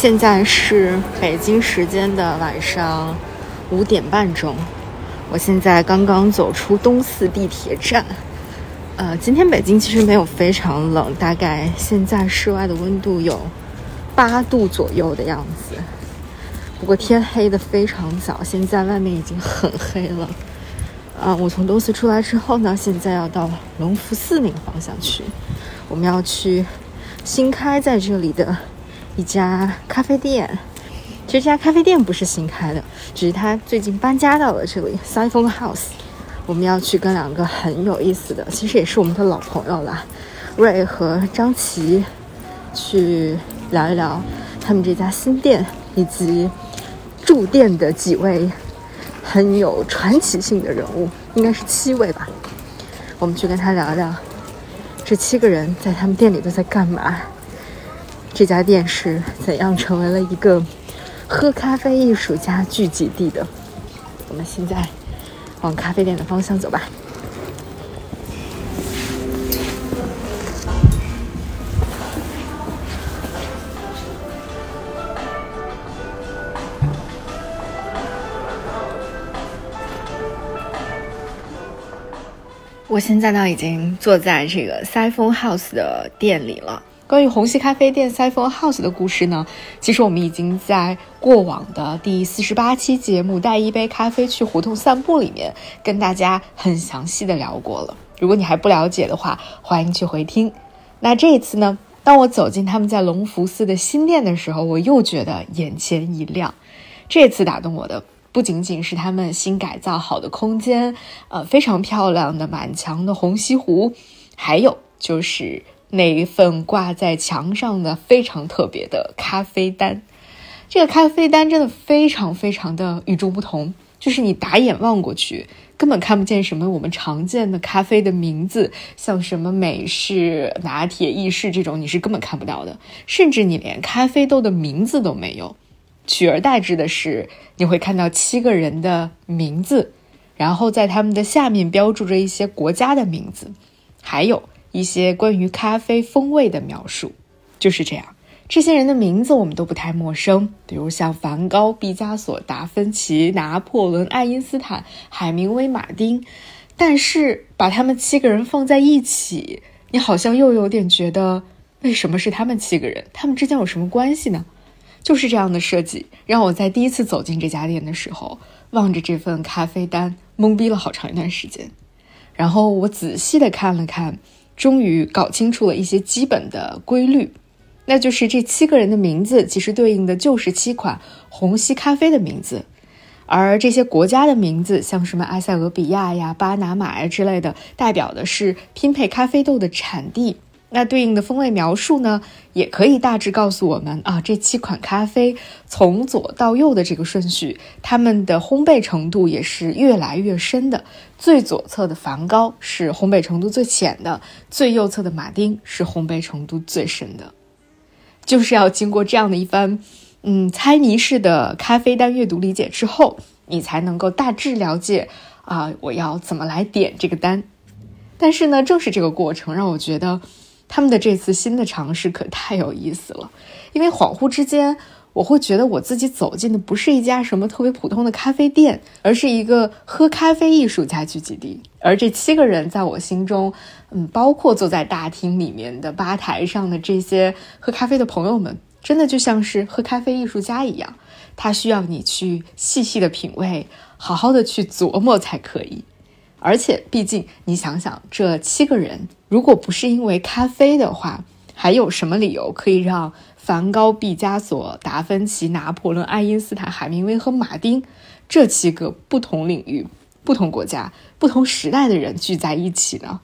现在是北京时间的晚上五点半钟，我现在刚刚走出东四地铁站。呃，今天北京其实没有非常冷，大概现在室外的温度有八度左右的样子。不过天黑的非常早，现在外面已经很黑了。啊，我从东四出来之后呢，现在要到隆福寺那个方向去，我们要去新开在这里的一家咖啡店。其实这家咖啡店不是新开的，只是他最近搬家到了这里，Siphon House。我们要去跟两个很有意思的，其实也是我们的老朋友了，瑞和张琪，去聊一聊他们这家新店以及。驻店的几位很有传奇性的人物，应该是七位吧。我们去跟他聊聊，这七个人在他们店里都在干嘛？这家店是怎样成为了一个喝咖啡艺术家聚集地的？我们现在往咖啡店的方向走吧。我现在呢，已经坐在这个 Siphon House 的店里了。关于虹吸咖啡店 Siphon House 的故事呢，其实我们已经在过往的第四十八期节目《带一杯咖啡去胡同散步》里面跟大家很详细的聊过了。如果你还不了解的话，欢迎去回听。那这一次呢，当我走进他们在隆福寺的新店的时候，我又觉得眼前一亮。这次打动我的。不仅仅是他们新改造好的空间，呃，非常漂亮的满墙的红西湖，还有就是那一份挂在墙上的非常特别的咖啡单。这个咖啡单真的非常非常的与众不同，就是你打眼望过去，根本看不见什么我们常见的咖啡的名字，像什么美式、拿铁、意式这种，你是根本看不到的，甚至你连咖啡豆的名字都没有。取而代之的是，你会看到七个人的名字，然后在他们的下面标注着一些国家的名字，还有一些关于咖啡风味的描述。就是这样，这些人的名字我们都不太陌生，比如像梵高、毕加索、达芬奇、拿破仑、爱因斯坦、海明威、马丁。但是把他们七个人放在一起，你好像又有点觉得，为什么是他们七个人？他们之间有什么关系呢？就是这样的设计，让我在第一次走进这家店的时候，望着这份咖啡单懵逼了好长一段时间。然后我仔细的看了看，终于搞清楚了一些基本的规律，那就是这七个人的名字其实对应的就是七款虹吸咖啡的名字，而这些国家的名字，像什么埃塞俄比亚呀、巴拿马呀之类的，代表的是拼配咖啡豆的产地。那对应的风味描述呢，也可以大致告诉我们啊，这七款咖啡从左到右的这个顺序，它们的烘焙程度也是越来越深的。最左侧的梵高是烘焙程度最浅的，最右侧的马丁是烘焙程度最深的。就是要经过这样的一番，嗯，猜谜式的咖啡单阅读理解之后，你才能够大致了解啊，我要怎么来点这个单。但是呢，正是这个过程让我觉得。他们的这次新的尝试可太有意思了，因为恍惚之间，我会觉得我自己走进的不是一家什么特别普通的咖啡店，而是一个喝咖啡艺术家聚集地。而这七个人在我心中，嗯，包括坐在大厅里面的吧台上的这些喝咖啡的朋友们，真的就像是喝咖啡艺术家一样，他需要你去细细的品味，好好的去琢磨才可以。而且，毕竟你想想，这七个人如果不是因为咖啡的话，还有什么理由可以让梵高、毕加索、达芬奇、拿破仑、爱因斯坦、海明威和马丁这七个不同领域、不同国家、不同时代的人聚在一起呢？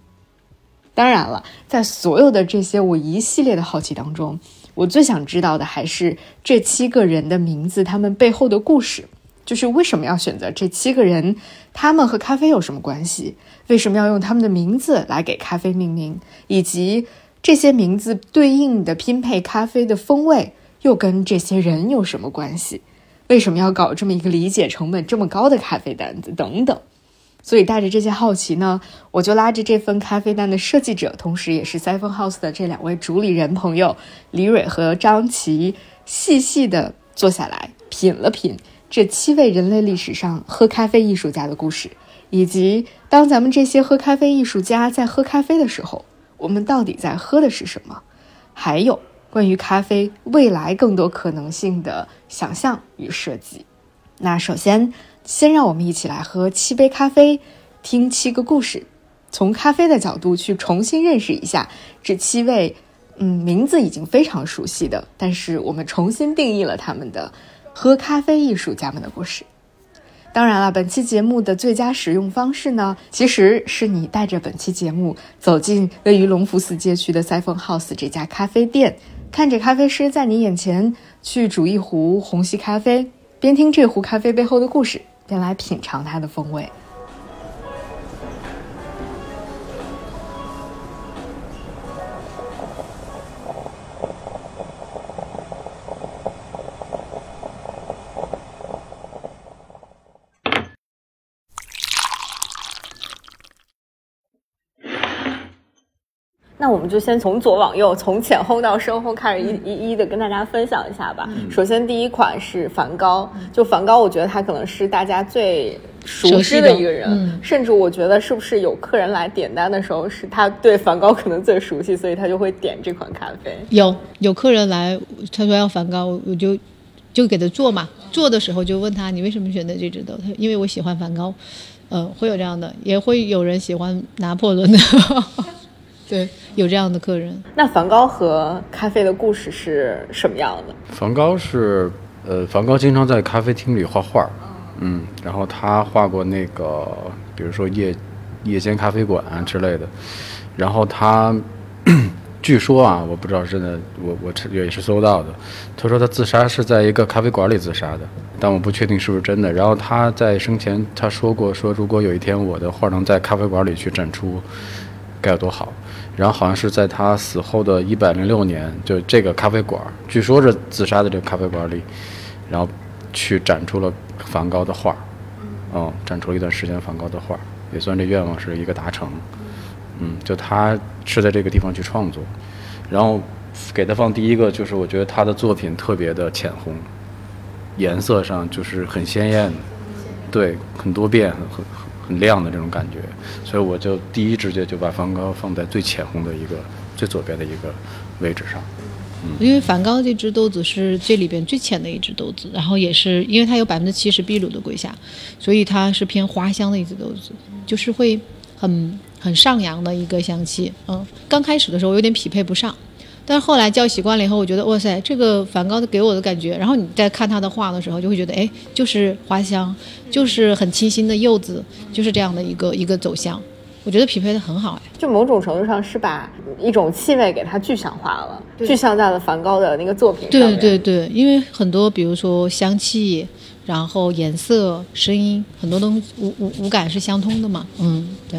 当然了，在所有的这些我一系列的好奇当中，我最想知道的还是这七个人的名字，他们背后的故事。就是为什么要选择这七个人？他们和咖啡有什么关系？为什么要用他们的名字来给咖啡命名？以及这些名字对应的拼配咖啡的风味又跟这些人有什么关系？为什么要搞这么一个理解成本这么高的咖啡单子？等等。所以带着这些好奇呢，我就拉着这份咖啡单的设计者，同时也是 Siphon House 的这两位主理人朋友李蕊和张琪。细细的坐下来品了品这七位人类历史上喝咖啡艺术家的故事，以及当咱们这些喝咖啡艺术家在喝咖啡的时候，我们到底在喝的是什么？还有关于咖啡未来更多可能性的想象与设计。那首先，先让我们一起来喝七杯咖啡，听七个故事，从咖啡的角度去重新认识一下这七位。嗯，名字已经非常熟悉的，但是我们重新定义了他们的喝咖啡艺术家们的故事。当然了，本期节目的最佳使用方式呢，其实是你带着本期节目走进位于隆福寺街区的 Siphon House 这家咖啡店，看着咖啡师在你眼前去煮一壶虹吸咖啡，边听这壶咖啡背后的故事，边来品尝它的风味。那我们就先从左往右，从浅烘到深烘，开始一一一的跟大家分享一下吧。首先，第一款是梵高，就梵高，我觉得他可能是大家最熟悉的一个人，甚至我觉得是不是有客人来点单的时候，是他对梵高可能最熟悉，所以他就会点这款咖啡。有有客人来，他说要梵高，我就就给他做嘛。做的时候就问他，你为什么选择这支豆？他因为我喜欢梵高，呃，会有这样的，也会有人喜欢拿破仑的。对，有这样的客人。那梵高和咖啡的故事是什么样的？梵高是，呃，梵高经常在咖啡厅里画画，嗯，然后他画过那个，比如说夜夜间咖啡馆啊之类的。然后他，据说啊，我不知道真的，我我也是搜到的。他说他自杀是在一个咖啡馆里自杀的，但我不确定是不是真的。然后他在生前他说过，说如果有一天我的画能在咖啡馆里去展出，该有多好。然后好像是在他死后的一百零六年，就这个咖啡馆，据说是自杀的这个咖啡馆里，然后去展出了梵高的画，嗯，展出了一段时间梵高的画，也算这愿望是一个达成，嗯，就他是在这个地方去创作，然后给他放第一个就是我觉得他的作品特别的浅红，颜色上就是很鲜艳，对，很多变，很很。很亮的这种感觉，所以我就第一直觉就把梵高放在最浅红的一个最左边的一个位置上。嗯，因为梵高这只豆子是这里边最浅的一只豆子，然后也是因为它有百分之七十秘鲁的瑰夏，所以它是偏花香的一只豆子，就是会很很上扬的一个香气。嗯，刚开始的时候我有点匹配不上。但是后来叫习惯了以后，我觉得哇塞，这个梵高的给我的感觉，然后你在看他的画的时候，就会觉得哎，就是花香，就是很清新的柚子，就是这样的一个一个走向，我觉得匹配的很好哎。就某种程度上是把一种气味给它具象化了，具象在了梵高的那个作品上对对对，因为很多比如说香气，然后颜色、声音，很多东西五五五感是相通的嘛。嗯，对。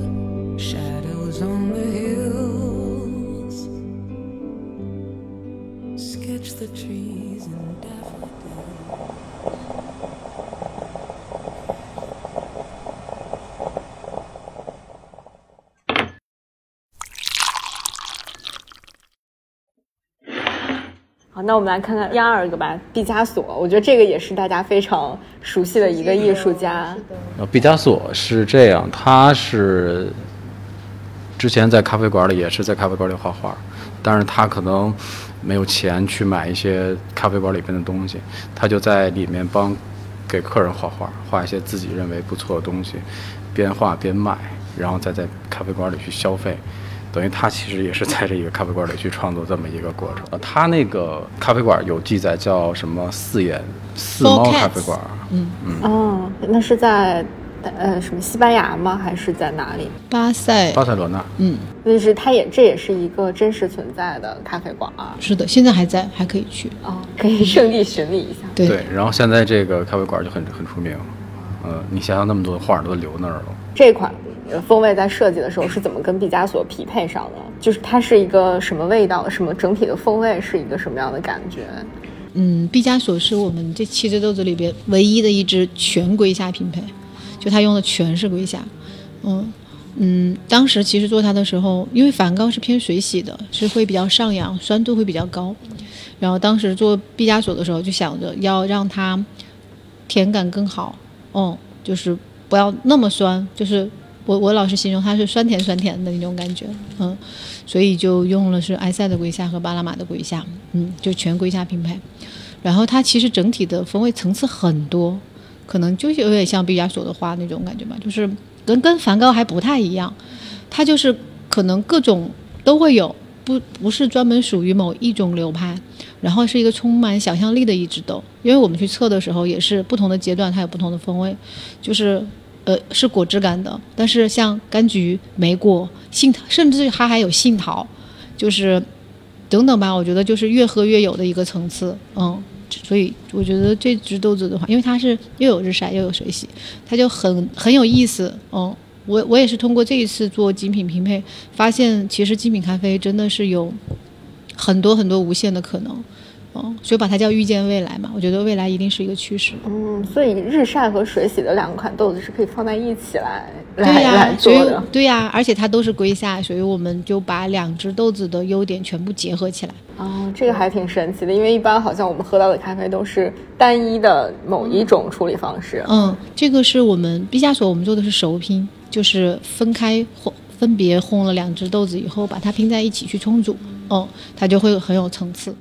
那我们来看看第二个吧，毕加索。我觉得这个也是大家非常熟悉的一个艺术家。呃，毕加索是这样，他是之前在咖啡馆里，也是在咖啡馆里画画，但是他可能没有钱去买一些咖啡馆里边的东西，他就在里面帮给客人画画，画一些自己认为不错的东西，边画边卖，然后再在咖啡馆里去消费。等于他其实也是在这一个咖啡馆里去创作这么一个过程。他那个咖啡馆有记载叫什么“四眼四猫咖啡馆”。嗯嗯。哦，那是在呃什么西班牙吗？还是在哪里？巴塞。巴塞罗那。嗯。那是它也这也是一个真实存在的咖啡馆啊。是的，现在还在，还可以去。哦，可以圣地巡礼一下。对对。然后现在这个咖啡馆就很很出名。呃，你想想那么多画都留那儿了。这款。风味在设计的时候是怎么跟毕加索匹配上的？就是它是一个什么味道，什么整体的风味是一个什么样的感觉？嗯，毕加索是我们这七只豆子里边唯一的一只全龟虾拼配，就它用的全是龟虾。嗯嗯，当时其实做它的时候，因为梵高是偏水洗的，是会比较上扬，酸度会比较高。然后当时做毕加索的时候，就想着要让它甜感更好，嗯，就是不要那么酸，就是我我老是形容它是酸甜酸甜的那种感觉，嗯，所以就用了是埃塞的龟下和巴拿马的龟下，嗯，就全龟下拼配。然后它其实整体的风味层次很多，可能就有点像毕加索的画那种感觉吧，就是跟跟梵高还不太一样，它就是可能各种都会有，不不是专门属于某一种流派，然后是一个充满想象力的一支豆，因为我们去测的时候也是不同的阶段它有不同的风味，就是呃是果汁感的，但是像柑橘、莓果、杏，甚至它还有杏桃，就是等等吧，我觉得就是越喝越有的一个层次，嗯。所以我觉得这只豆子的话，因为它是又有日晒又有水洗，它就很很有意思。嗯，我我也是通过这一次做精品拼配，发现其实精品咖啡真的是有很多很多无限的可能。嗯，所以把它叫预见未来嘛，我觉得未来一定是一个趋势。嗯，所以日晒和水洗的两款豆子是可以放在一起来对来来做的。对呀，而且它都是龟下，所以我们就把两只豆子的优点全部结合起来。哦，这个还挺神奇的，因为一般好像我们喝到的咖啡都是单一的某一种处理方式。嗯，这个是我们毕加索，我们做的是熟拼，就是分开烘，分别烘了两只豆子以后，把它拼在一起去冲煮，嗯，它就会很有层次。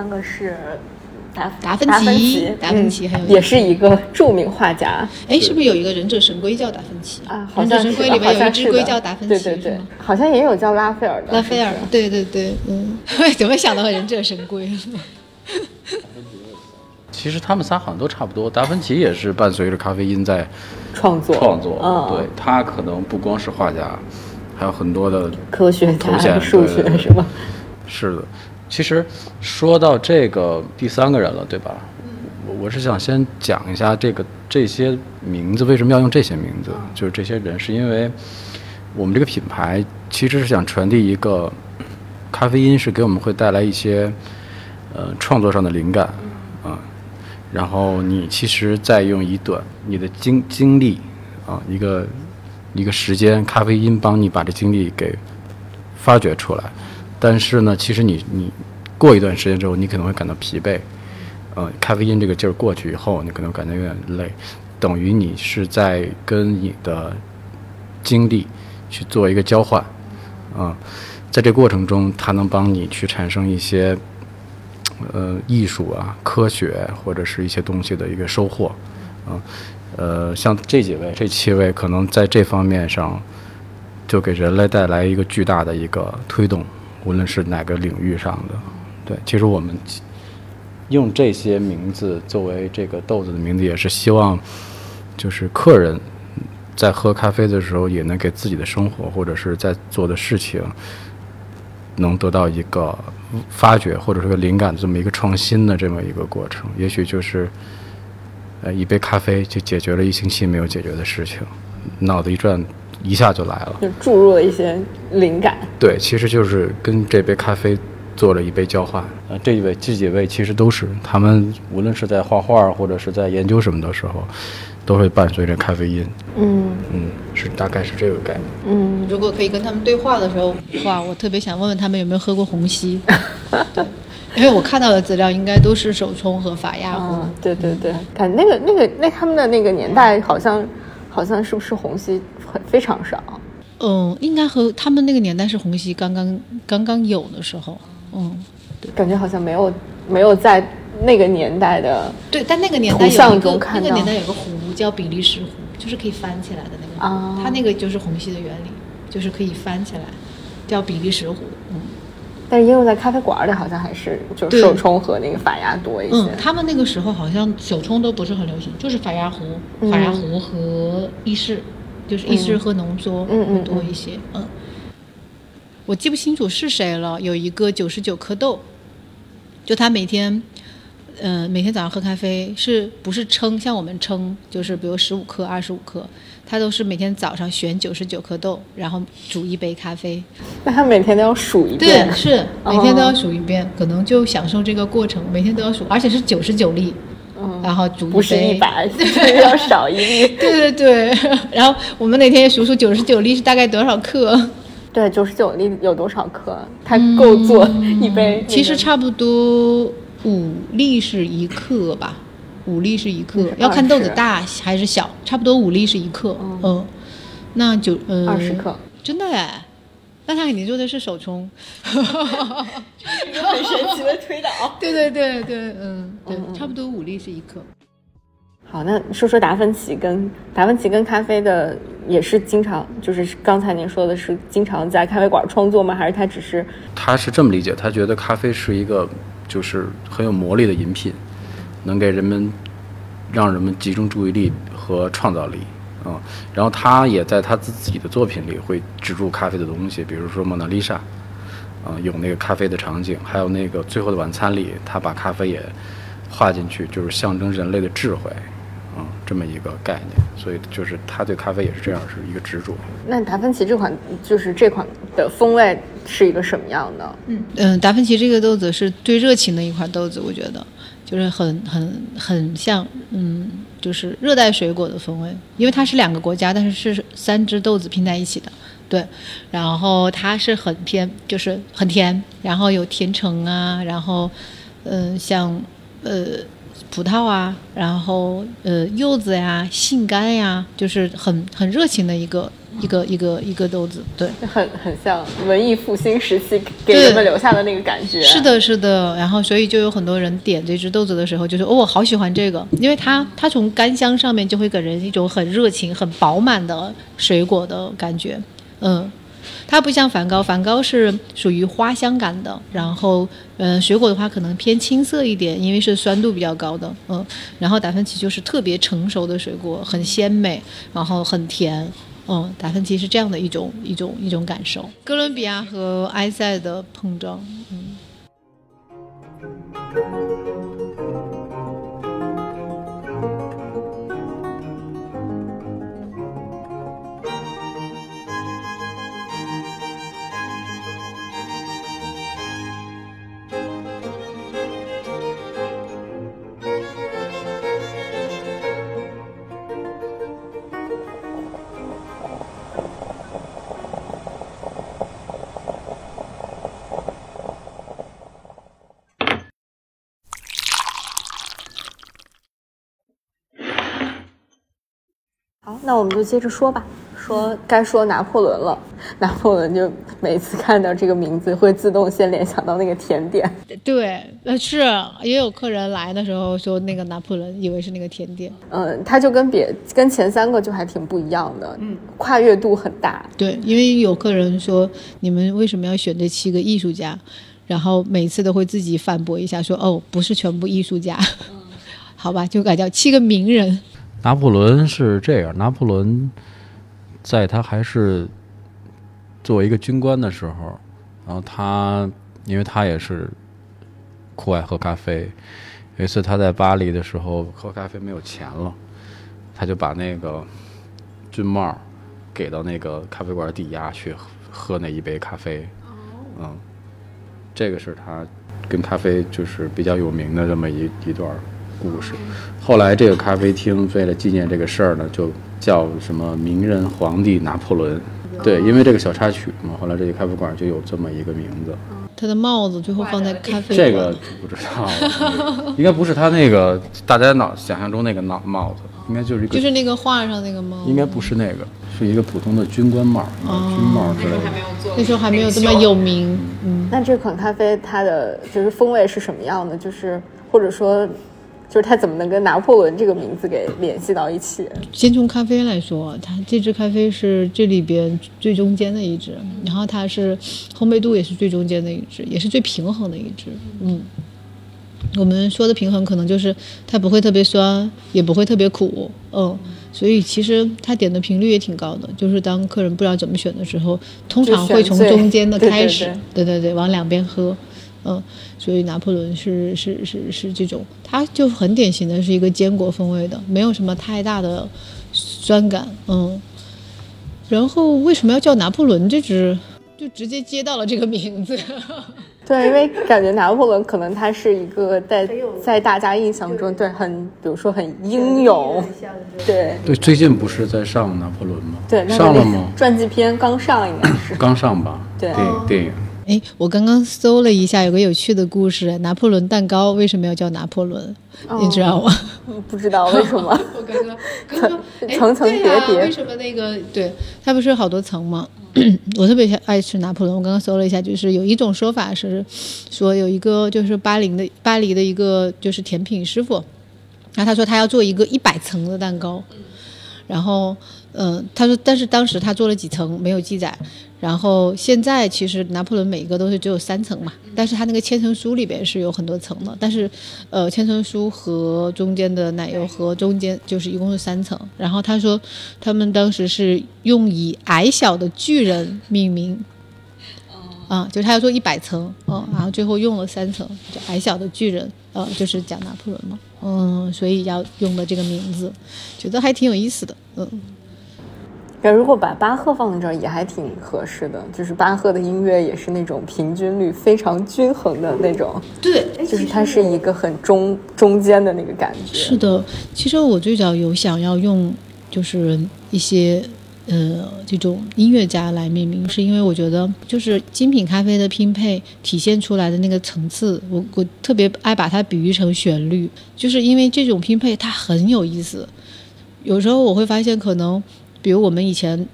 三个是达达芬奇奇，达芬奇还有也是一个著名画家哎，是不是有一个忍者神龟叫达芬奇啊，好忍者像是的神龟里面有一只龟叫达芬奇，对对对，好像也有叫拉斐尔的，拉斐尔对对对，嗯，怎么想到忍者神龟？其实他们仨好像都差不多。达芬奇也是伴随着咖啡因在创作创作，嗯，对他可能不光是画家，还有很多的科学家、头衔数学是吧？是的，其实说到这个第三个人了，对吧？我我是想先讲一下这个这些名字为什么要用这些名字，就是这些人，是因为我们这个品牌其实是想传递一个咖啡因是给我们会带来一些呃创作上的灵感，啊、然后你其实在用一段你的经经历啊，一个一个时间，咖啡因帮你把这经历给发掘出来。但是呢，其实你你过一段时间之后，你可能会感到疲惫，呃，咖啡因这个劲儿过去以后，你可能感觉有点累，等于你是在跟你的精力去做一个交换，啊、在这过程中，它能帮你去产生一些呃艺术啊、科学或者是一些东西的一个收获，啊、呃，像这几位、这七位，可能在这方面上就给人类带来一个巨大的一个推动，无论是哪个领域上的。对，其实我们用这些名字作为这个豆子的名字，也是希望就是客人在喝咖啡的时候，也能给自己的生活或者是在做的事情，能得到一个发掘或者是个灵感这么一个创新的这么一个过程。也许就是，呃，一杯咖啡就解决了一星期没有解决的事情，脑子一转，一下就来了。就注入了一些灵感。对，其实就是跟这杯咖啡做了一杯交换。呃，这几位这几位其实都是他们无论是在画画或者是在研究什么的时候，都会伴随着咖啡因。嗯嗯，是大概是这个概念。嗯，如果可以跟他们对话的时候，哇，我特别想问问他们有没有喝过虹吸，对，因为我看到的资料应该都是手冲和法压壶。嗯，对对对，感觉那个那个那他们的那个年代好像好像是不是虹吸很非常少？嗯，应该和他们那个年代是虹吸刚刚刚刚有的时候，嗯，感觉好像没有没有在那个年代的对，但那个年代有一个那个年代有个壶叫比利时壶，就是可以翻起来的那个它那个就是虹吸的原理，就是可以翻起来，叫比利时壶。嗯但是应用在咖啡馆里好像还是就对手冲和那个法压多一些。嗯，他们那个时候好像手冲都不是很流行，就是法压壶、法压壶和意式，就是意式和浓缩会多一些。嗯，我记不清楚是谁了，有一个九十九颗豆，就他每天。嗯、每天早上喝咖啡是不是称？像我们称，就是比如十五克、二十五克，他都是每天早上选九十九颗豆，然后煮一杯咖啡。那他每天都要数一遍对，遍。是每天都哦要数一遍，可能就享受这个过程，每天都要数，而且是九十九粒，然后煮不是一。百，就是要少一粒。对对对，然后我们那天也数数九十九粒是大概多少克，对，九十九粒有多少克？它够做一杯。嗯其实差不多五粒是一克吧，五粒是一克，要看豆子大还是小，差不多五粒是一克，嗯，那就嗯二十克，真的哎，那他肯定做的是手冲，一个很神奇的推导。对对对对，嗯，对，差不多五粒是一克。好，那说说达芬奇跟达芬奇跟咖啡的也是经常，就是刚才您说的是经常在咖啡馆创作吗？还是他只是他是这么理解，他觉得咖啡是一个就是很有魔力的饮品，能给人们让人们集中注意力和创造力。嗯，然后他也在他自己的作品里会植入咖啡的东西，比如说《蒙娜丽莎》，啊，有那个咖啡的场景，还有那个《最后的晚餐》里，他把咖啡也画进去，就是象征人类的智慧，嗯，这么一个概念。所以就是他对咖啡也是这样，是一个执着。那达芬奇这款就是这款的风味是一个什么样的？嗯，达芬奇这个豆子是最热情的一款豆子，我觉得就是很很很像，嗯，就是热带水果的风味，因为它是两个国家，但是是三只豆子拼在一起的，对，然后它是很偏，就是很甜，然后有甜橙啊，然后嗯、像呃葡萄啊，然后呃柚子呀、杏干呀，就是很很热情的一个一个一个一个豆子，对。很很像文艺复兴时期给人们留下的那个感觉。是，的，是的，然后所以就有很多人点这只豆子的时候，就说哦，我好喜欢这个，因为它它从干香上面就会给人一种很热情、很饱满的水果的感觉，嗯。它不像梵高，梵高是属于花香感的，然后，嗯、水果的话可能偏青涩一点，因为是酸度比较高的，嗯，然后达芬奇就是特别成熟的水果，很鲜美，然后很甜，嗯，达芬奇是这样的一种一种一种感受。哥伦比亚和埃塞的碰撞，嗯。那我们就接着说吧。说该说拿破仑了，拿破仑就每次看到这个名字会自动先联想到那个甜点。对，呃，是也有客人来的时候说那个拿破仑，以为是那个甜点。嗯，它就跟别跟前三个就还挺不一样的，嗯，跨越度很大。对，因为有客人说你们为什么要选这七个艺术家，然后每次都会自己反驳一下说哦，不是全部艺术家，好吧，就改叫七个名人。拿破仑是这样，拿破仑在他还是作为一个军官的时候，然后他因为他也是酷爱喝咖啡，有一次他在巴黎的时候喝咖啡没有钱了，他就把那个军帽给到那个咖啡馆抵押去喝喝那一杯咖啡，嗯，这个是他跟咖啡就是比较有名的这么一一段故事。后来这个咖啡厅为了纪念这个事儿呢，就叫什么名人皇帝拿破仑。对，因为这个小插曲嘛，后来这个咖啡馆就有这么一个名字。他的帽子最后放在咖啡这个就不知道了，应该不是他那个大家脑想象中那个帽帽子，应该就是一个，就是那个画上那个帽子，应该不是那个，是一个普通的军官帽、哦军帽之类的。那时候还没有这么有名，嗯，那这款咖啡它的就是风味是什么样的？就是或者说，就是它怎么能跟拿破仑这个名字给联系到一起？先从咖啡来说，它这支咖啡是这里边最中间的一支，然后它是烘焙度也是最中间的一支，也是最平衡的一支。嗯，我们说的平衡可能就是它不会特别酸，也不会特别苦，嗯，所以其实它点的频率也挺高的。就是当客人不知道怎么选的时候，通常会从中间的开始，对对对，往两边喝。嗯，所以拿破仑是是是是这种，它就很典型的是一个坚果风味的，没有什么太大的酸感。嗯，然后为什么要叫拿破仑这只？就直接接到了这个名字。对，因为感觉拿破仑可能他是一个在在大家印象中，对，很比如说很英勇，对对，最近不是在上拿破仑吗？对，上了吗？传记片刚上，应该是刚上吧？对，电影电影。哎，我刚刚搜了一下，有个有趣的故事：拿破仑蛋糕为什么要叫拿破仑？你知道吗？不知道为什么。我刚刚刚刚层层叠叠，为什么那个对它不是好多层吗？我特别爱吃拿破仑。我刚刚搜了一下，就是有一种说法是说有一个就是巴黎的巴黎的一个就是甜品师傅，然后他说他要做一个一百层的蛋糕，然后嗯、呃，他说但是当时他做了几层没有记载。然后现在其实拿破仑每一个都是只有三层嘛，但是他那个千层酥里边是有很多层的，但是，呃，千层酥和中间的奶油和中间就是一共是三层。然后他说他们当时是用以矮小的巨人命名，啊，就是他要做一百层，嗯，然后最后用了三层，就矮小的巨人，呃，就是讲拿破仑嘛，嗯，所以要用的这个名字，觉得还挺有意思的，嗯。那如果把巴赫放在这儿也还挺合适的，就是巴赫的音乐也是那种平均律非常均衡的那种，对，就是它是一个很中中间的那个感觉。是的，其实我最早有想要用就是一些呃这种音乐家来命名，是因为我觉得就是精品咖啡的拼配体现出来的那个层次，我我特别爱把它比喻成旋律，就是因为这种拼配它很有意思，有时候我会发现可能。比如我们以前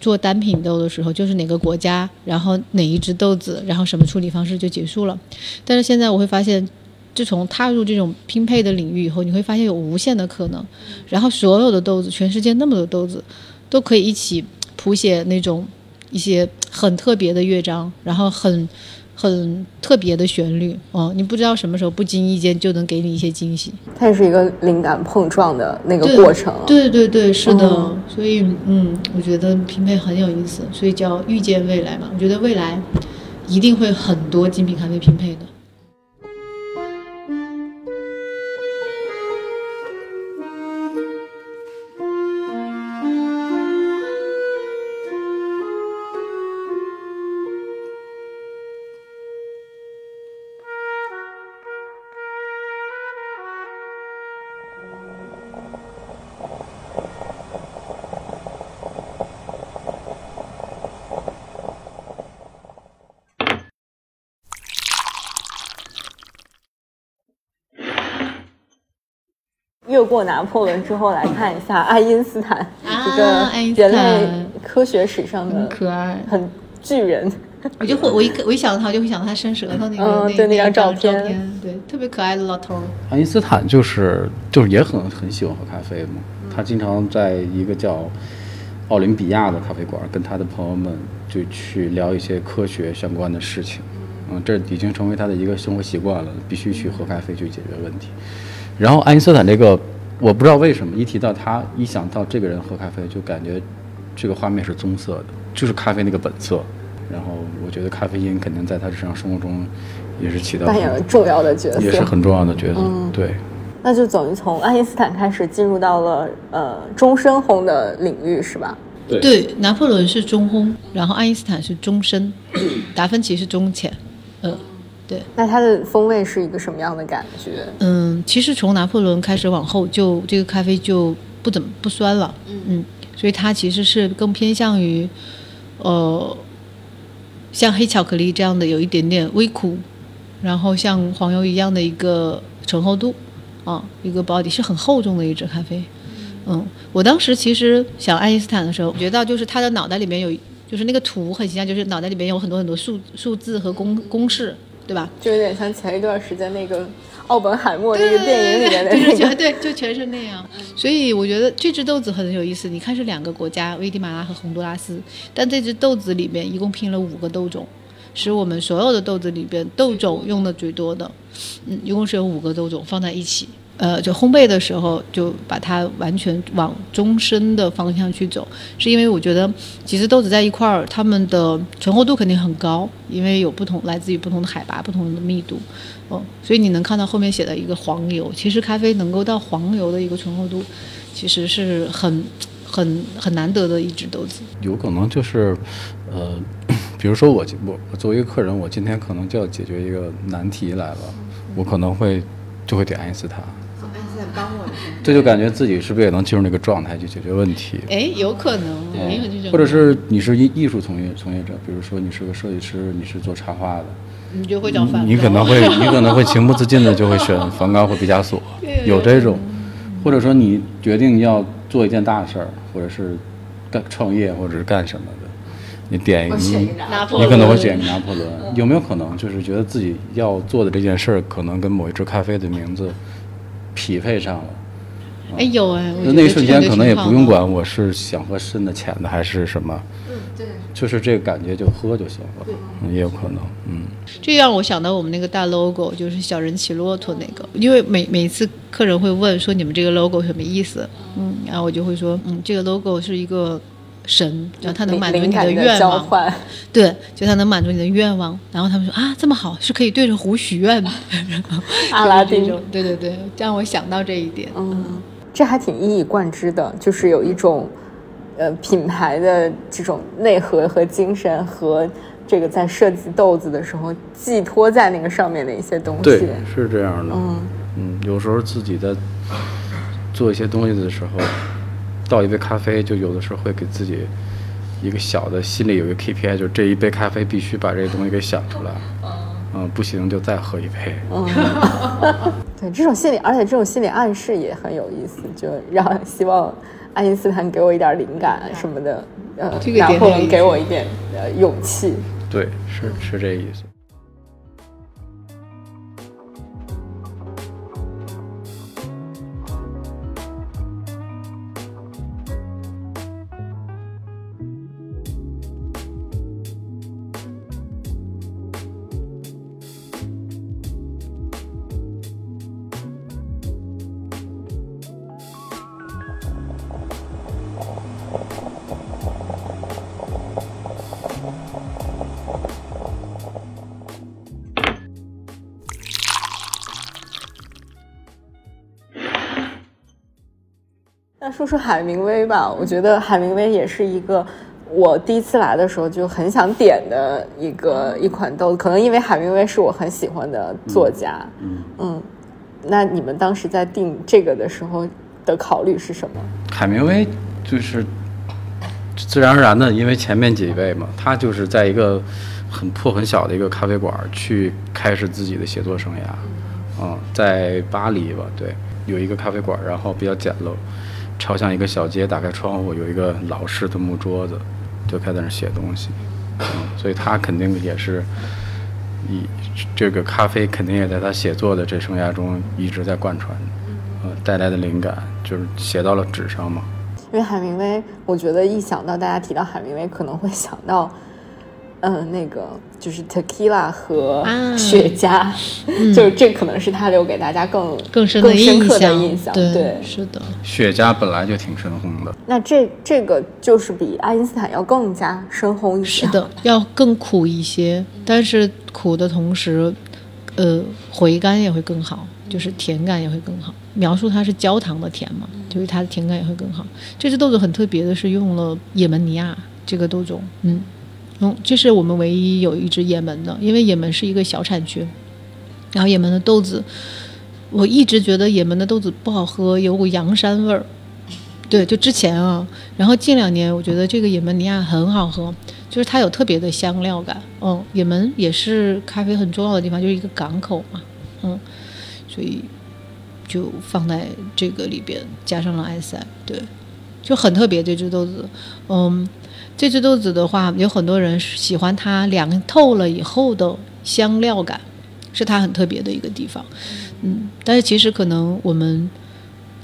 做单品豆的时候，就是哪个国家，然后哪一只豆子，然后什么处理方式就结束了。但是现在我会发现，自从踏入这种拼配的领域以后，你会发现有无限的可能。然后所有的豆子，全世界那么多豆子，都可以一起谱写那种一些很特别的乐章，然后很。很特别的旋律哦，你不知道什么时候不经意间就能给你一些惊喜。它也是一个灵感碰撞的那个过程。对对对，是的。嗯、所以嗯，我觉得拼配很有意思，所以叫遇见未来嘛。我觉得未来一定会很多精品咖啡拼配的。过拿破仑之后，来看一下爱因斯坦，啊、一个人类科学史上的很可爱、很巨人。我就会我一我一想到他，我就会想到他伸舌头那个，嗯，对那张照片，对，特别可爱的老头。爱因斯坦就是就是也很很喜欢喝咖啡嘛，他经常在一个叫奥林比亚的咖啡馆，跟他的朋友们就去聊一些科学相关的事情。嗯，这已经成为他的一个生活习惯了，必须去喝咖啡去解决问题。然后爱因斯坦这个，我不知道为什么一提到他，一想到这个人喝咖啡，就感觉这个画面是棕色的，就是咖啡那个本色。然后我觉得咖啡因肯定在他日常生活中也是起到扮演了重要的角色，也是很重要的角色。嗯、对，那就等于从爱因斯坦开始进入到了呃终身烘的领域，是吧？对对，拿破仑是中烘，然后爱因斯坦是中深，达芬奇是中浅。嗯，对。那它的风味是一个什么样的感觉？嗯，其实从拿破仑开始往后，就这个咖啡就不怎么不酸了。嗯，所以它其实是更偏向于，呃。像黑巧克力这样的有一点点微苦，然后像黄油一样的一个醇厚度，啊，一个 body 是很厚重的一支咖啡。嗯，我当时其实想爱因斯坦的时候，我觉得就是他的脑袋里面有，就是那个图很形象，就是脑袋里面有很多很多数数字和公公式，对吧？就有点像前一段时间那个奥本海默那个电影里面的那个，对，就全是那样。所以我觉得这只豆子很有意思。你看是两个国家，危地马拉和洪都拉斯，但这只豆子里面一共拼了五个豆种，是我们所有的豆子里边豆种用的最多的。嗯，一共是有五个豆种放在一起。呃，就烘焙的时候，就把它完全往中深的方向去走，是因为我觉得几只豆子在一块儿，它们的醇厚度肯定很高，因为有不同来自于不同的海拔、不同的密度，哦，所以你能看到后面写的一个黄油，其实咖啡能够到黄油的一个醇厚度，其实是很很很难得的一只豆子。有可能就是，呃，比如说我我我作为一个客人，我今天可能就要解决一个难题来了，我可能会就会点爱因斯坦。这就感觉自己是不是也能进入那个状态去解决问题？哎，有可能，也有这种。或者是你是艺艺术从业从业者，比如说你是个设计师，你是做插画的，你就会找梵。你可能会你可能会情不自禁的就会选 梵高或毕加索，有这种。或者说你决定要做一件大事儿，或者是干创业，或者是干什么的，你点你你可能会选拿破仑。有没有可能就是觉得自己要做的这件事儿，可能跟某一支咖啡的名字？匹配上了，哎有哎，那那一瞬间可能也不用管我是想喝深的浅的还是什么，嗯对，就是这个感觉就喝就行了，也有可能，嗯。这让我想到我们那个大 logo，就是小人骑骆驼那个，因为每每次客人会问说你们这个 logo 什么意思，嗯，然后我就会说，嗯，这个 logo 是一个。神，然后他能满足你的愿望，对，就他能满足你的愿望。然后他们说啊，这么好，是可以对着湖许愿的。阿拉丁，对对对，让我想到这一点。嗯，这还挺一以贯之的，就是有一种呃品牌的这种内核和精神，和这个在设计豆子的时候寄托在那个上面的一些东西。对，是这样的。嗯嗯，有时候自己在做一些东西的时候。倒一杯咖啡，就有的时候会给自己一个小的心里有一个 KPI，就是这一杯咖啡必须把这个东西给想出来。嗯，不行就再喝一杯。对，这种心理，而且这种心理暗示也很有意思，就让希望爱因斯坦给我一点灵感什么的，呃，然后给我一点呃勇气。对，是是这意思。说说海明威吧，我觉得海明威也是一个我第一次来的时候就很想点的一个一款豆子，可能因为海明威是我很喜欢的作家。嗯嗯，那你们当时在定这个的时候的考虑是什么？海明威就是自然而然的，因为前面几位嘛，他就是在一个很破很小的一个咖啡馆去开始自己的写作生涯。嗯，在巴黎吧，对，有一个咖啡馆，然后比较简陋。朝向一个小街，打开窗户，有一个老式的木桌子，就开在那写东西。嗯，所以他肯定也是一这个咖啡，肯定也在他写作的这生涯中一直在贯穿。呃，带来的灵感就是写到了纸上嘛。因为海明威，我觉得一想到大家提到海明威，可能会想到。嗯，那个就是 tequila 和雪茄，就是这可能是他留给大家更更深更深刻的印象。对，是的。雪茄本来就挺深烘的，那这这个就是比爱因斯坦要更加深烘一些。是的，要更苦一些，但是苦的同时，呃，回甘也会更好，就是甜感也会更好。描述它是焦糖的甜嘛，就是它的甜感也会更好。这只豆子很特别的是用了也门尼亚这个豆种，嗯。这是我们唯一有一支也门的，因为也门是一个小产区。然后也门的豆子，我一直觉得也门的豆子不好喝，有股洋山味儿。对，就之前啊，然后近两年我觉得这个也门尼亚很好喝，就是它有特别的香料感。嗯，也门也是咖啡很重要的地方，就是一个港口嘛。嗯，所以就放在这个里边，加上了埃塞对，就很特别这只豆子。嗯，这只豆子的话，有很多人喜欢它凉透了以后的香料感，是它很特别的一个地方。嗯，但是其实可能我们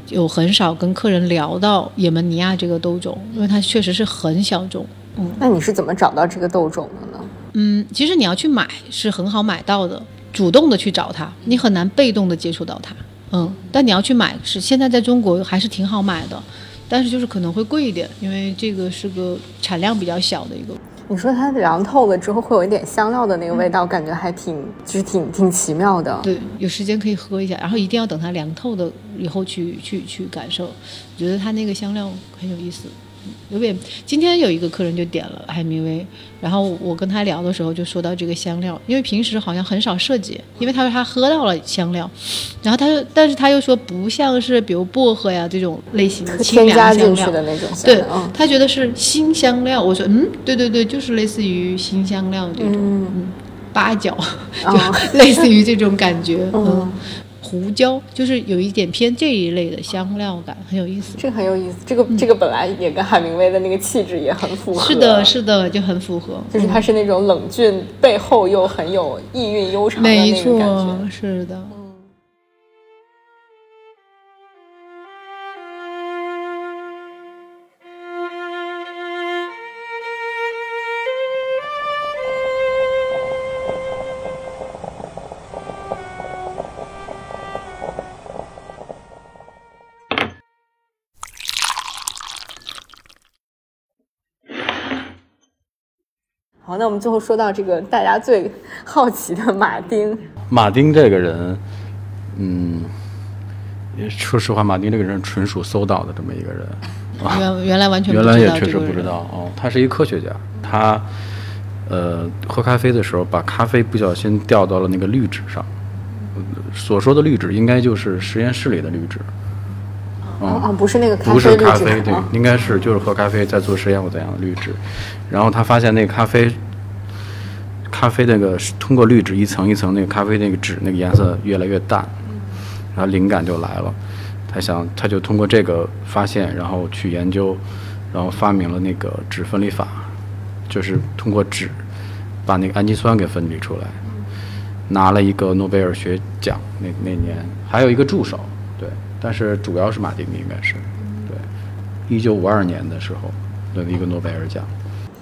有很少跟客人聊到也门尼亚这个豆种，因为它确实是很小众。嗯，那你是怎么找到这个豆种的呢？嗯，其实你要去买是很好买到的，主动的去找它，你很难被动的接触到它。嗯，但你要去买是现在在中国还是挺好买的，但是就是可能会贵一点，因为这个是个产量比较小的一个。你说它凉透了之后会有一点香料的那个味道，感觉还挺就是挺挺奇妙的。对，有时间可以喝一下，然后一定要等它凉透的以后去去去感受，我觉得它那个香料很有意思。有点，今天有一个客人就点了海明威，然后我跟他聊的时候就说到这个香料，因为平时好像很少涉及，因为他说他喝到了香料，然后他说，但是他又说不像是比如薄荷呀这种类型的清凉香料的那种，对，他觉得是新香料。我说，嗯，对对对，就是类似于新香料这种，嗯，八角，就 类似于这种感觉，嗯。胡椒就是有一点偏这一类的香料感，很有意思。这个很有意思，这个这个本来也跟海明威的那个气质也很符合。是的，是的，就很符合。就是他是那种冷峻，背后又很有意蕴悠长的那种感觉。是的。好，那我们最后说到这个大家最好奇的马丁。马丁这个人，嗯，说实话，马丁这个人纯属搜到的这么一个人。原原来完全原来也确实不知道哦，他是一科学家，他呃喝咖啡的时候把咖啡不小心掉到了那个滤纸上，所说的滤纸应该就是实验室里的滤纸。哦，不是那个咖啡不是咖啡，对，应该是就是喝咖啡在做实验或怎样的滤纸，然后他发现那个咖啡，咖啡那个通过滤纸一层一层那个咖啡那个纸那个颜色越来越淡，然后灵感就来了，他想他就通过这个发现，然后去研究，然后发明了那个纸分离法，就是通过纸把那个氨基酸给分离出来，拿了一个诺贝尔学奖那那年，还有一个助手。但是主要是马丁应该是，对，一九五二年的时候的一个诺贝尔奖。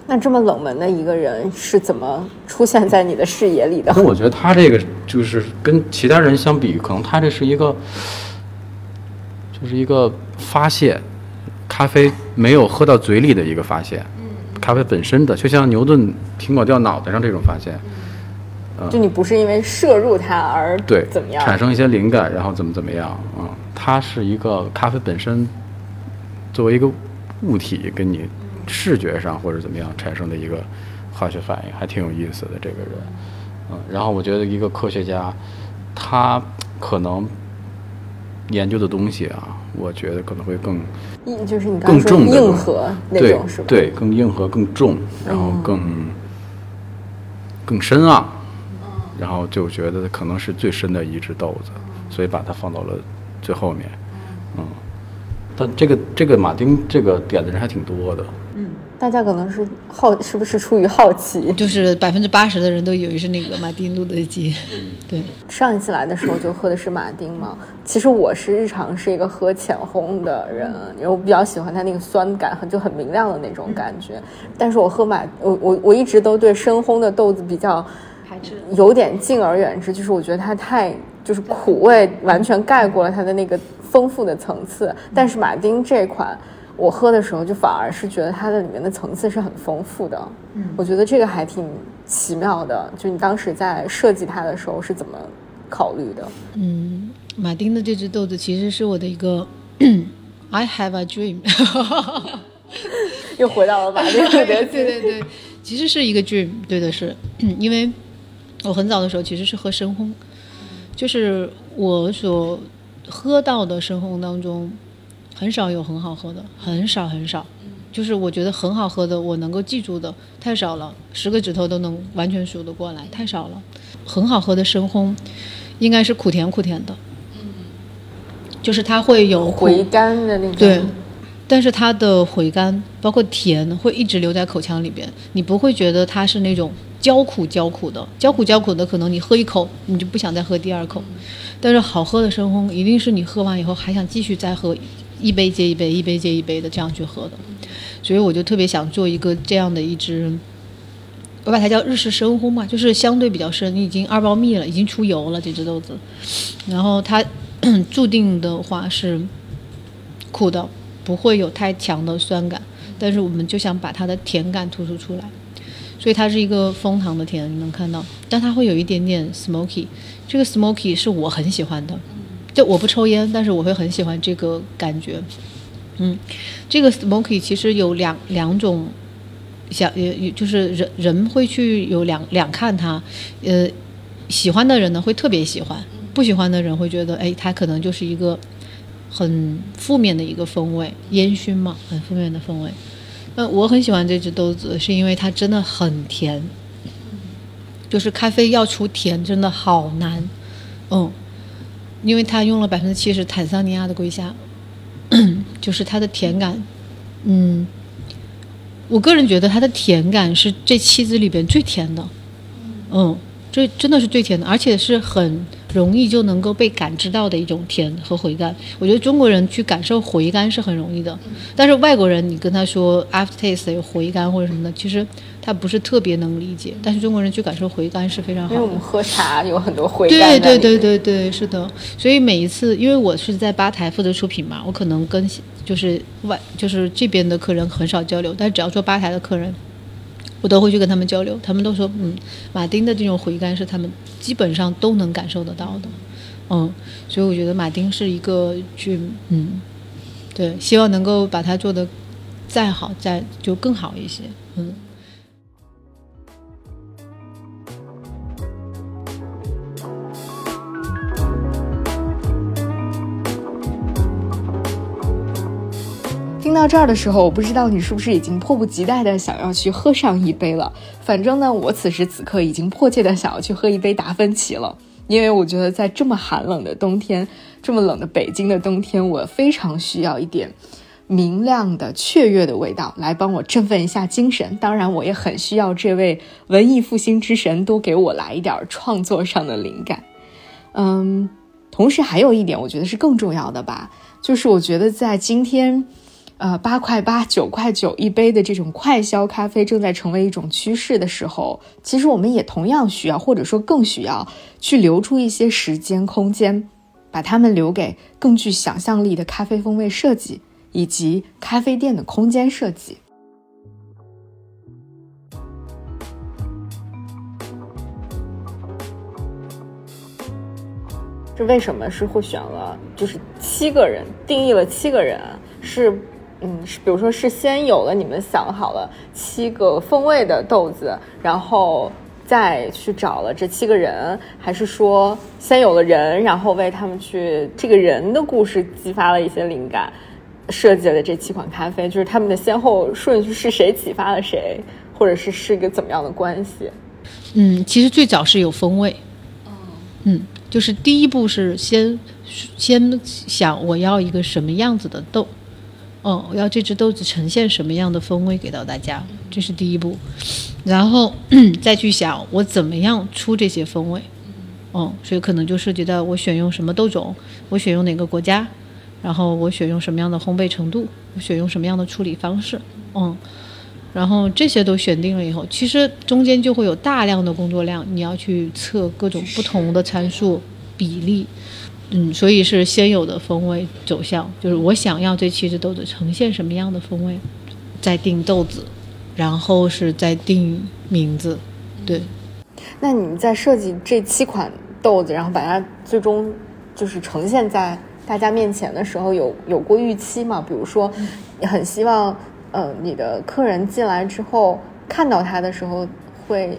那这么冷门的一个人是怎么出现在你的视野里的？我觉得他这个就是跟其他人相比，可能他这是一个，就是一个发现咖啡没有喝到嘴里的一个发现，咖啡本身的，就像牛顿苹果掉脑袋上这种发现。就你不是因为摄入它而对怎么样产生一些灵感，然后怎么怎么样啊？它是一个咖啡本身作为一个物体，跟你视觉上或者怎么样产生的一个化学反应，还挺有意思的这个人。嗯，然后我觉得一个科学家，他可能研究的东西啊，我觉得可能会更，就是你更重硬核那种是吧？对，更硬核、更重，然后更更深奥。然后就觉得可能是最深的一只豆子，所以把它放到了最后面。嗯，但这个这个马丁这个点的人还挺多的。嗯，大家可能是好，是不是出于好奇？就是百分之八十的人都以为是那个马丁路德金。对，上一次来的时候就喝的是马丁嘛。其实我是日常是一个喝浅烘的人，因为我比较喜欢它那个酸感，很就很明亮的那种感觉。但是我喝马，我我我一直都对深烘的豆子比较。有点敬而远之，就是我觉得它太就是苦味，完全盖过了它的那个丰富的层次。但是马丁这款，我喝的时候就反而是觉得它的里面的层次是很丰富的。嗯，我觉得这个还挺奇妙的。就你当时在设计它的时候是怎么考虑的？嗯，马丁的这只豆子其实是我的一个 I have a dream，又回到了马丁对对对对，其实是一个 dream，对的是，因为。我很早的时候其实是喝深烘，就是我所喝到的深烘当中，很少有很好喝的，很少很少，就是我觉得很好喝的，我能够记住的太少了，十个指头都能完全数得过来，太少了。很好喝的深烘，应该是苦甜苦甜的，就是它会有回甘的那种。对，但是它的回甘包括甜会一直留在口腔里边，你不会觉得它是那种焦苦焦苦的，焦苦焦苦的，可能你喝一口你就不想再喝第二口。但是好喝的深烘一定是你喝完以后还想继续再喝，一杯接一杯，一杯接一杯的这样去喝的。所以我就特别想做一个这样的一支，我把它叫日式深烘嘛，就是相对比较深，你已经二包蜜了，已经出油了这只豆子，然后它 注定的话是苦的，不会有太强的酸感，但是我们就想把它的甜感突出出来，所以它是一个枫糖的甜，你能看到，但它会有一点点 smoky，这个 smoky 是我很喜欢的，就我不抽烟，但是我会很喜欢这个感觉。嗯，这个 smoky 其实有两两种，想也也就是人人会去有两两看它，呃，喜欢的人呢会特别喜欢，不喜欢的人会觉得，哎，它可能就是一个很负面的一个风味，烟熏嘛，很负面的风味。嗯我很喜欢这只豆子，是因为它真的很甜，就是咖啡要出甜真的好难，嗯，因为它用了百分之七十坦桑尼亚的龟虾。就是它的甜感，嗯，我个人觉得它的甜感是这七子里边最甜的，嗯，这真的是最甜的，而且是很容易就能够被感知到的一种甜和回甘。我觉得中国人去感受回甘是很容易的，但是外国人你跟他说 after taste 有回甘或者什么的，其实。他不是特别能理解，但是中国人去感受回甘是非常好的。因为我们喝茶有很多回甘。对对对对对，是的。所以每一次，因为我是在吧台负责出品嘛，我可能跟就是外就是这边的客人很少交流，但只要做吧台的客人，我都会去跟他们交流。他们都说，嗯，马丁的这种回甘是他们基本上都能感受得到的。嗯，所以我觉得马丁是一个去，嗯，对，希望能够把它做得再好，再就更好一些。嗯。到这儿的时候，我不知道你是不是已经迫不及待的想要去喝上一杯了。反正呢，我此时此刻已经迫切的想要去喝一杯达芬奇了，因为我觉得在这么寒冷的冬天，这么冷的北京的冬天，我非常需要一点明亮的雀跃的味道来帮我振奋一下精神。当然，我也很需要这位文艺复兴之神多给我来一点创作上的灵感。嗯，同时还有一点，我觉得是更重要的吧，就是我觉得在今天。呃，八块八、九块九一杯的这种快消咖啡正在成为一种趋势的时候，其实我们也同样需要，或者说更需要去留出一些时间空间，把它们留给更具想象力的咖啡风味设计以及咖啡店的空间设计。这为什么是会选了就是七个人定义了七个人是？嗯，是，比如说是先有了你们想好了七个风味的豆子，然后再去找了这七个人，还是说先有了人，然后为他们去这个人的故事激发了一些灵感，设计了这七款咖啡，就是他们的先后顺序是谁启发了谁，或者是是一个怎么样的关系？嗯，其实最早是有风味，嗯，就是第一步是先先想我要一个什么样子的豆。嗯，我要这只豆子呈现什么样的风味给到大家，这是第一步，然后 再去想我怎么样出这些风味。嗯，所以可能就涉及到我选用什么豆种，我选用哪个国家，然后我选用什么样的烘焙程度，我选用什么样的处理方式。嗯，然后这些都选定了以后，其实中间就会有大量的工作量，你要去测各种不同的参数比例。嗯所以是先有的风味走向，就是我想要这七只豆子呈现什么样的风味，再定豆子，然后是再定名字。对。那你们在设计这七款豆子，然后把它最终就是呈现在大家面前的时候，有有过预期吗？比如说，很希望，呃，你的客人进来之后看到它的时候会，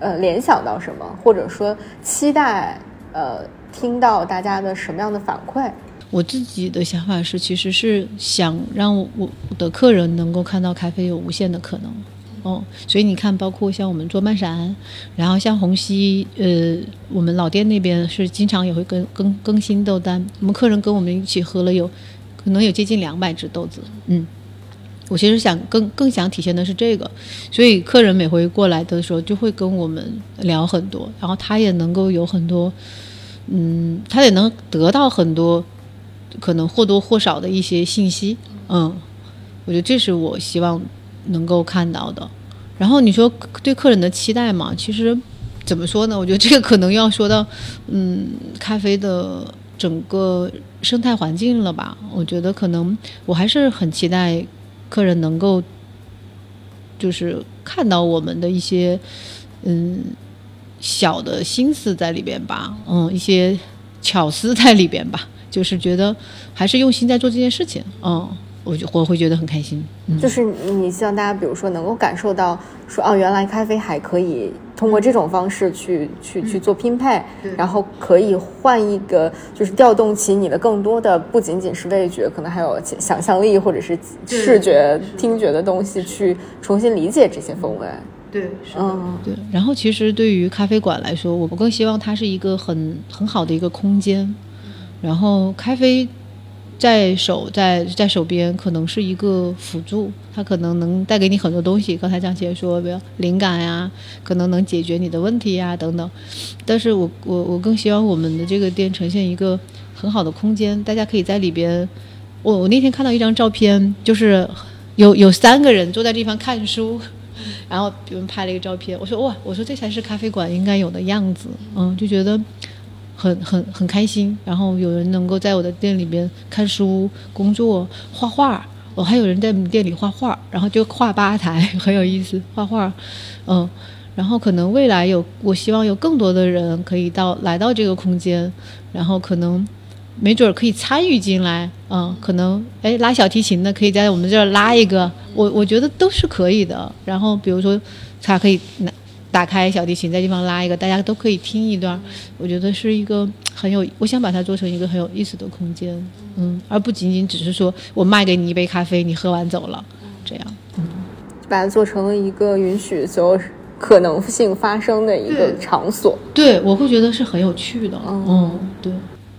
呃，联想到什么，或者说期待，呃。听到大家的什么样的反馈？我自己的想法是，其实是想让我的客人能够看到咖啡有无限的可能。哦，所以你看，包括像我们做漫闪，然后像虹吸，呃，我们老店那边是经常也会更更更新豆单。我们客人跟我们一起喝了有，可能有接近两百只豆子。嗯，我其实想更更想体现的是这个，所以客人每回过来的时候就会跟我们聊很多，然后他也能够有很多，嗯，他也能得到很多，可能或多或少的一些信息。嗯，我觉得这是我希望能够看到的。然后你说对客人的期待嘛？其实怎么说呢？我觉得这个可能要说到，嗯，咖啡的整个生态环境了吧？我觉得可能我还是很期待客人能够，就是看到我们的一些嗯小的心思在里边吧，嗯，一些巧思在里边吧，就是觉得还是用心在做这件事情，嗯。我就我会觉得很开心，就是你希望大家，比如说能够感受到，说哦，原来咖啡还可以通过这种方式去去去做拼配，然后可以换一个，就是调动起你的更多的不仅仅是味觉，可能还有想象力或者是视觉、听觉的东西，去重新理解这些风味。对，嗯，对。然后其实对于咖啡馆来说，我们更希望它是一个很很好的一个空间，然后咖啡。在手在在手边可能是一个辅助，它可能能带给你很多东西。刚才张姐说，比如灵感呀，可能能解决你的问题呀等等。但是我我我更希望我们的这个店呈现一个很好的空间，大家可以在里边。我我那天看到一张照片，就是有有三个人坐在地方看书，然后别人拍了一个照片。我说哇，我说这才是咖啡馆应该有的样子。嗯，就觉得。很很很开心，然后有人能够在我的店里边看书、工作、画画，我还有人在店里画画，然后就画吧台，很有意思，画画，嗯，然后可能未来有，我希望有更多的人可以到来到这个空间，然后可能没准可以参与进来，嗯，可能哎拉小提琴的可以在我们这儿拉一个，我我觉得都是可以的，然后比如说他可以拿。打开小提琴，在地方拉一个，大家都可以听一段。我觉得是一个很有，我想把它做成一个很有意思的空间，嗯，而不仅仅只是说我卖给你一杯咖啡，你喝完走了，这样，嗯，把它做成了一个允许所有可能性发生的一个场所。对，我会觉得是很有趣的，嗯，对，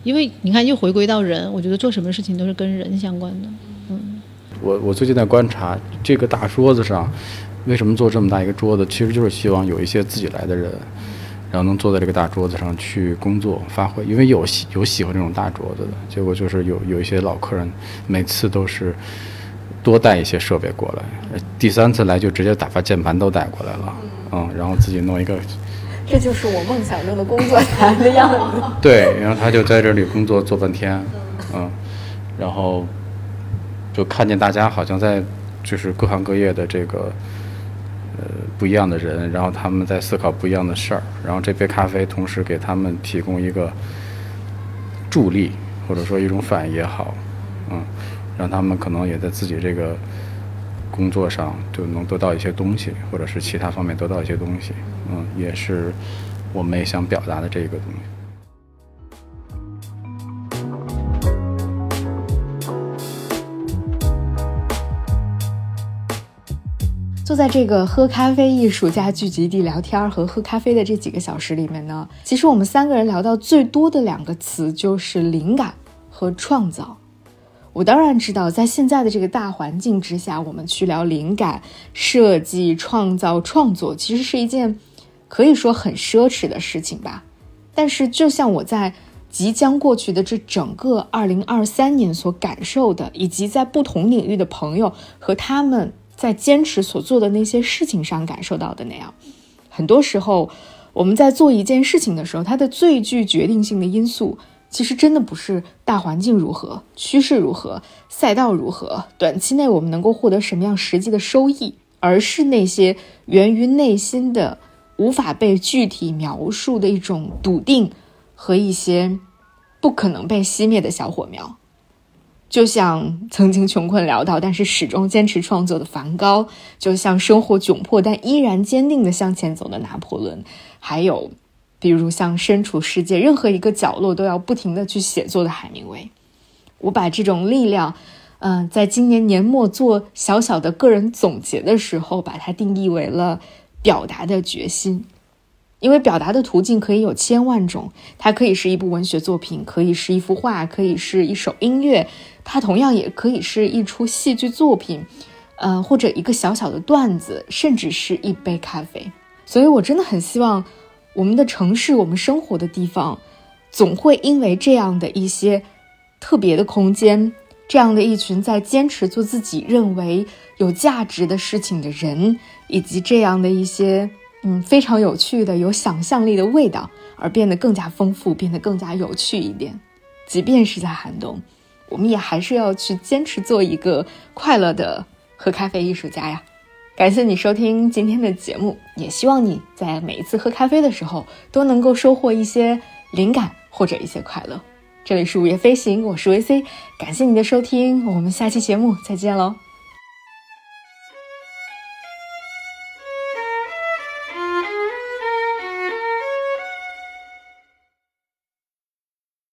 因为你看，又回归到人，我觉得做什么事情都是跟人相关的，嗯。我我最近在观察这个大桌子上。为什么做这么大一个桌子？其实就是希望有一些自己来的人，然后能坐在这个大桌子上去工作发挥。因为有喜有喜欢这种大桌子的，结果就是有有一些老客人，每次都是多带一些设备过来，第三次来就直接打发键盘都带过来了，嗯，然后自己弄一个。这就是我梦想中的工作台的样子。对，然后他就在这里工作做半天，嗯，然后就看见大家好像在就是各行各业的这个。呃，不一样的人，然后他们在思考不一样的事儿，然后这杯咖啡同时给他们提供一个助力，或者说一种反应也好，嗯，让他们可能也在自己这个工作上就能得到一些东西，或者是其他方面得到一些东西，嗯，也是我们也想表达的这个东西。坐在这个喝咖啡艺术家聚集地聊天和喝咖啡的这几个小时里面呢，其实我们三个人聊到最多的两个词就是灵感和创造。我当然知道，在现在的这个大环境之下，我们去聊灵感、设计、创造、创作，其实是一件可以说很奢侈的事情吧。但是，就像我在即将过去的这整个二零二三年所感受的，以及在不同领域的朋友和他们。在坚持所做的那些事情上感受到的那样，很多时候我们在做一件事情的时候，它的最具决定性的因素，其实真的不是大环境如何、趋势如何、赛道如何、短期内我们能够获得什么样实际的收益，而是那些源于内心的、无法被具体描述的一种笃定和一些不可能被熄灭的小火苗。就像曾经穷困潦倒，但是始终坚持创作的梵高，就像生活窘迫但依然坚定的向前走的拿破仑，还有，比如像身处世界任何一个角落都要不停的去写作的海明威，我把这种力量，嗯，在今年年末做小小的个人总结的时候，把它定义为了表达的决心。因为表达的途径可以有千万种，它可以是一部文学作品，可以是一幅画，可以是一首音乐，它同样也可以是一出戏剧作品，呃，或者一个小小的段子，甚至是一杯咖啡。所以我真的很希望，我们的城市，我们生活的地方，总会因为这样的一些特别的空间，这样的一群在坚持做自己认为有价值的事情的人，以及这样的一些。嗯，非常有趣的、有想象力的味道，而变得更加丰富，变得更加有趣一点。即便是在寒冬，我们也还是要去坚持做一个快乐的喝咖啡艺术家呀！感谢你收听今天的节目，也希望你在每一次喝咖啡的时候都能够收获一些灵感或者一些快乐。这里是午夜飞行，我是维 C，感谢你的收听，我们下期节目再见喽。